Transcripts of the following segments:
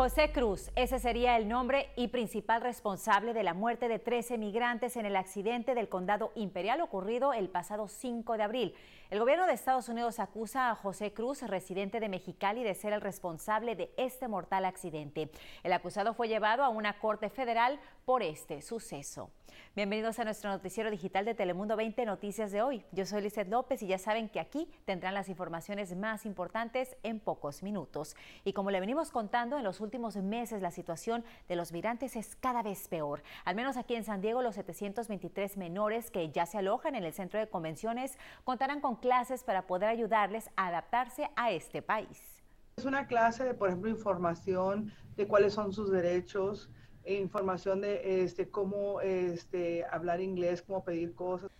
José Cruz, ese sería el nombre y principal responsable de la muerte de 13 migrantes en el accidente del condado Imperial ocurrido el pasado 5 de abril. El gobierno de Estados Unidos acusa a José Cruz, residente de Mexicali, de ser el responsable de este mortal accidente. El acusado fue llevado a una corte federal por este suceso. Bienvenidos a nuestro noticiero digital de Telemundo 20 Noticias de hoy. Yo soy Lizeth López y ya saben que aquí tendrán las informaciones más importantes en pocos minutos. Y como le venimos contando, en los últimos meses la situación de los migrantes es cada vez peor. Al menos aquí en San Diego, los 723 menores que ya se alojan en el centro de convenciones contarán con clases para poder ayudarles a adaptarse a este país. Es una clase de, por ejemplo, información de cuáles son sus derechos, e información de este, cómo este, hablar inglés, cómo pedir cosas.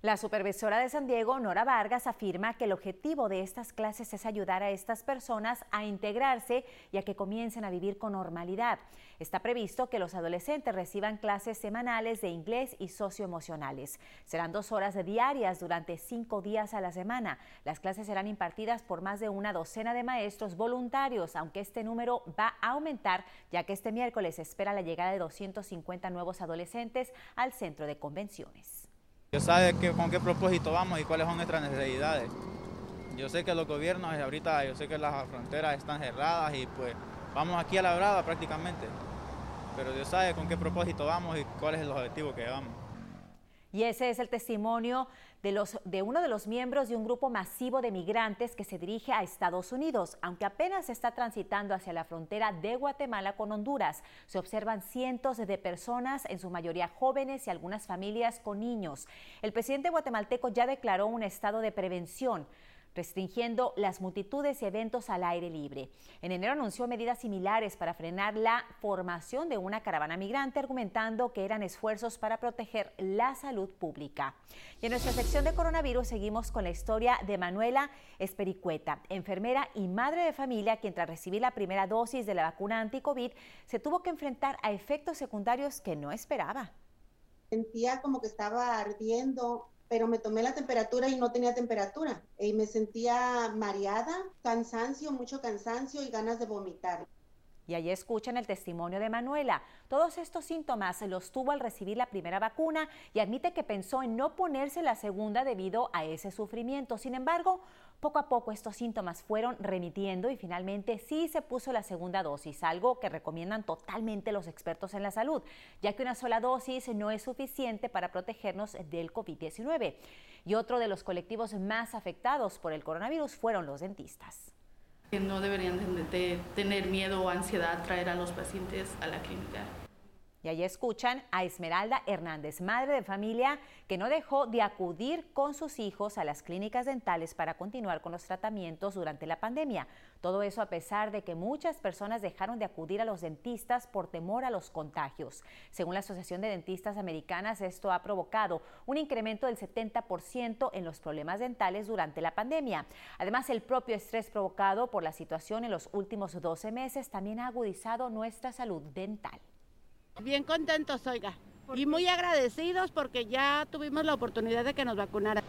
La supervisora de San Diego, Nora Vargas, afirma que el objetivo de estas clases es ayudar a estas personas a integrarse y a que comiencen a vivir con normalidad. Está previsto que los adolescentes reciban clases semanales de inglés y socioemocionales. Serán dos horas diarias durante cinco días a la semana. Las clases serán impartidas por más de una docena de maestros voluntarios, aunque este número va a aumentar, ya que este miércoles espera la llegada de 250 nuevos adolescentes al centro de convenciones. Yo sabe con qué propósito vamos y cuáles son nuestras necesidades. Yo sé que los gobiernos ahorita, yo sé que las fronteras están cerradas y pues vamos aquí a la brava prácticamente. Pero Dios sabe con qué propósito vamos y cuál es el objetivo que llevamos. Y ese es el testimonio de, los, de uno de los miembros de un grupo masivo de migrantes que se dirige a Estados Unidos. Aunque apenas está transitando hacia la frontera de Guatemala con Honduras, se observan cientos de personas, en su mayoría jóvenes y algunas familias con niños. El presidente guatemalteco ya declaró un estado de prevención restringiendo las multitudes y eventos al aire libre. En enero anunció medidas similares para frenar la formación de una caravana migrante, argumentando que eran esfuerzos para proteger la salud pública. Y en nuestra sección de coronavirus seguimos con la historia de Manuela Espericueta, enfermera y madre de familia, quien tras recibir la primera dosis de la vacuna anti-COVID se tuvo que enfrentar a efectos secundarios que no esperaba. Sentía como que estaba ardiendo pero me tomé la temperatura y no tenía temperatura. Y me sentía mareada, cansancio, mucho cansancio y ganas de vomitar. Y allí escuchan el testimonio de Manuela. Todos estos síntomas los tuvo al recibir la primera vacuna y admite que pensó en no ponerse la segunda debido a ese sufrimiento. Sin embargo, poco a poco estos síntomas fueron remitiendo y finalmente sí se puso la segunda dosis, algo que recomiendan totalmente los expertos en la salud, ya que una sola dosis no es suficiente para protegernos del COVID-19. Y otro de los colectivos más afectados por el coronavirus fueron los dentistas. No deberían de tener miedo o ansiedad traer a los pacientes a la clínica. Ahí escuchan a Esmeralda Hernández, madre de familia que no dejó de acudir con sus hijos a las clínicas dentales para continuar con los tratamientos durante la pandemia. Todo eso a pesar de que muchas personas dejaron de acudir a los dentistas por temor a los contagios. Según la Asociación de Dentistas Americanas, esto ha provocado un incremento del 70% en los problemas dentales durante la pandemia. Además, el propio estrés provocado por la situación en los últimos 12 meses también ha agudizado nuestra salud dental. Bien contentos, oiga. Y muy agradecidos porque ya tuvimos la oportunidad de que nos vacunaran.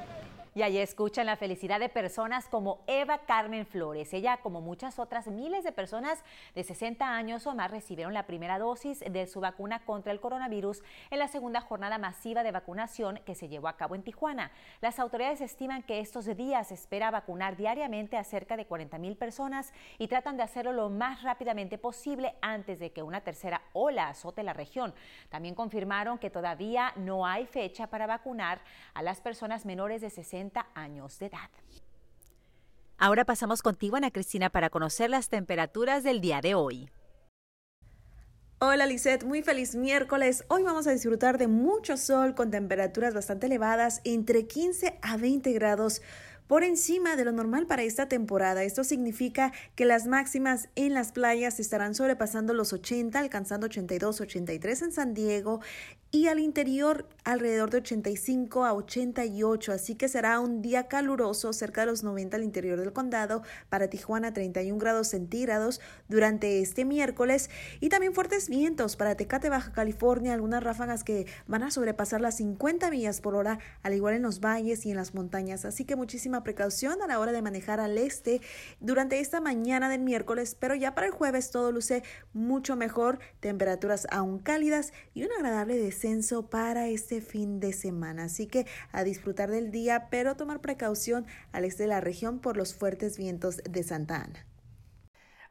Y allí escuchan la felicidad de personas como Eva Carmen Flores. Ella, como muchas otras miles de personas de 60 años o más, recibieron la primera dosis de su vacuna contra el coronavirus en la segunda jornada masiva de vacunación que se llevó a cabo en Tijuana. Las autoridades estiman que estos días espera vacunar diariamente a cerca de 40 mil personas y tratan de hacerlo lo más rápidamente posible antes de que una tercera ola azote la región. También confirmaron que todavía no hay fecha para vacunar a las personas menores de 60 años de edad. Ahora pasamos contigo, Ana Cristina, para conocer las temperaturas del día de hoy. Hola Lisette, muy feliz miércoles. Hoy vamos a disfrutar de mucho sol con temperaturas bastante elevadas, entre 15 a 20 grados por encima de lo normal para esta temporada. Esto significa que las máximas en las playas estarán sobrepasando los 80, alcanzando 82, 83 en San Diego y al interior alrededor de 85 a 88, así que será un día caluroso cerca de los 90 al interior del condado, para Tijuana 31 grados centígrados durante este miércoles y también fuertes vientos para Tecate, Baja California, algunas ráfagas que van a sobrepasar las 50 millas por hora, al igual en los valles y en las montañas, así que muchísima precaución a la hora de manejar al este durante esta mañana del miércoles, pero ya para el jueves todo luce mucho mejor, temperaturas aún cálidas y un agradable descenso para este fin de semana. Así que a disfrutar del día, pero tomar precaución al este de la región por los fuertes vientos de Santa Ana.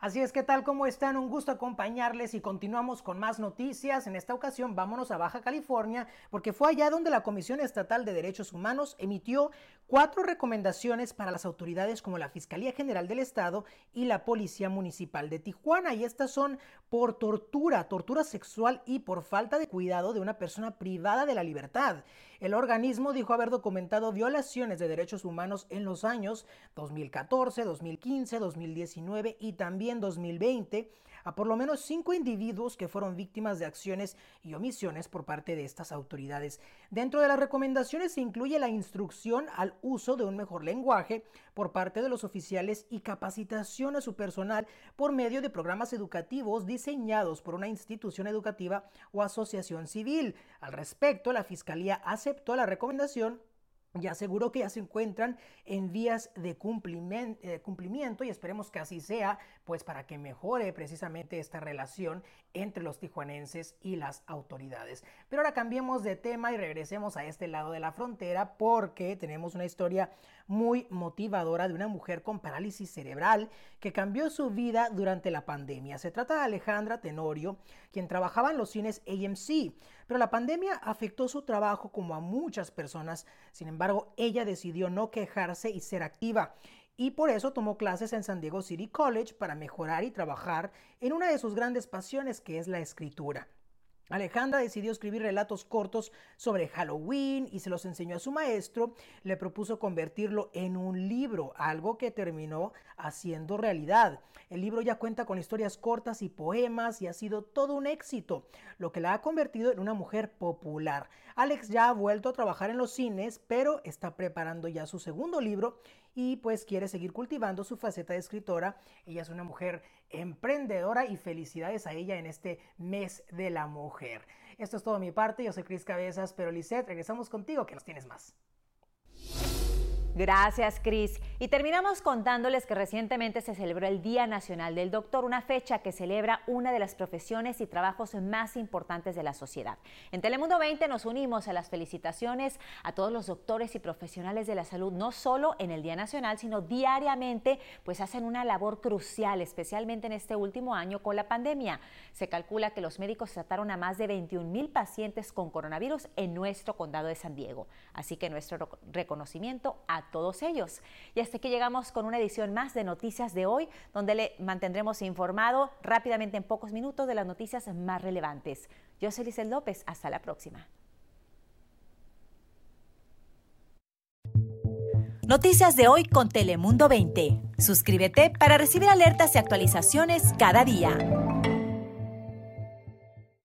Así es que tal como están, un gusto acompañarles y continuamos con más noticias. En esta ocasión vámonos a Baja California porque fue allá donde la Comisión Estatal de Derechos Humanos emitió cuatro recomendaciones para las autoridades como la Fiscalía General del Estado y la Policía Municipal de Tijuana. Y estas son por tortura, tortura sexual y por falta de cuidado de una persona privada de la libertad. El organismo dijo haber documentado violaciones de derechos humanos en los años 2014, 2015, 2019 y también 2020 a por lo menos cinco individuos que fueron víctimas de acciones y omisiones por parte de estas autoridades. Dentro de las recomendaciones se incluye la instrucción al uso de un mejor lenguaje por parte de los oficiales y capacitación a su personal por medio de programas educativos diseñados por una institución educativa o asociación civil. Al respecto, la Fiscalía aceptó la recomendación y aseguró que ya se encuentran en vías de eh, cumplimiento y esperemos que así sea, pues para que mejore precisamente esta relación entre los tijuanenses y las autoridades. Pero ahora cambiemos de tema y regresemos a este lado de la frontera porque tenemos una historia muy motivadora de una mujer con parálisis cerebral que cambió su vida durante la pandemia. Se trata de Alejandra Tenorio, quien trabajaba en los cines AMC, pero la pandemia afectó su trabajo como a muchas personas. Sin embargo, ella decidió no quejarse y ser activa y por eso tomó clases en San Diego City College para mejorar y trabajar en una de sus grandes pasiones que es la escritura. Alejandra decidió escribir relatos cortos sobre Halloween y se los enseñó a su maestro. Le propuso convertirlo en un libro, algo que terminó haciendo realidad. El libro ya cuenta con historias cortas y poemas y ha sido todo un éxito, lo que la ha convertido en una mujer popular. Alex ya ha vuelto a trabajar en los cines, pero está preparando ya su segundo libro y pues quiere seguir cultivando su faceta de escritora. Ella es una mujer emprendedora y felicidades a ella en este mes de la mujer. Esto es todo de mi parte, yo soy Cris Cabezas, pero Lisette, regresamos contigo que nos tienes más. Gracias, Cris. Y terminamos contándoles que recientemente se celebró el Día Nacional del Doctor, una fecha que celebra una de las profesiones y trabajos más importantes de la sociedad. En Telemundo 20 nos unimos a las felicitaciones a todos los doctores y profesionales de la salud, no solo en el Día Nacional, sino diariamente, pues hacen una labor crucial, especialmente en este último año con la pandemia. Se calcula que los médicos trataron a más de 21 mil pacientes con coronavirus en nuestro condado de San Diego. Así que nuestro reconocimiento a todos ellos. Y hasta que llegamos con una edición más de Noticias de hoy, donde le mantendremos informado rápidamente en pocos minutos de las noticias más relevantes. Yo soy Lizel López, hasta la próxima. Noticias de hoy con Telemundo 20. Suscríbete para recibir alertas y actualizaciones cada día.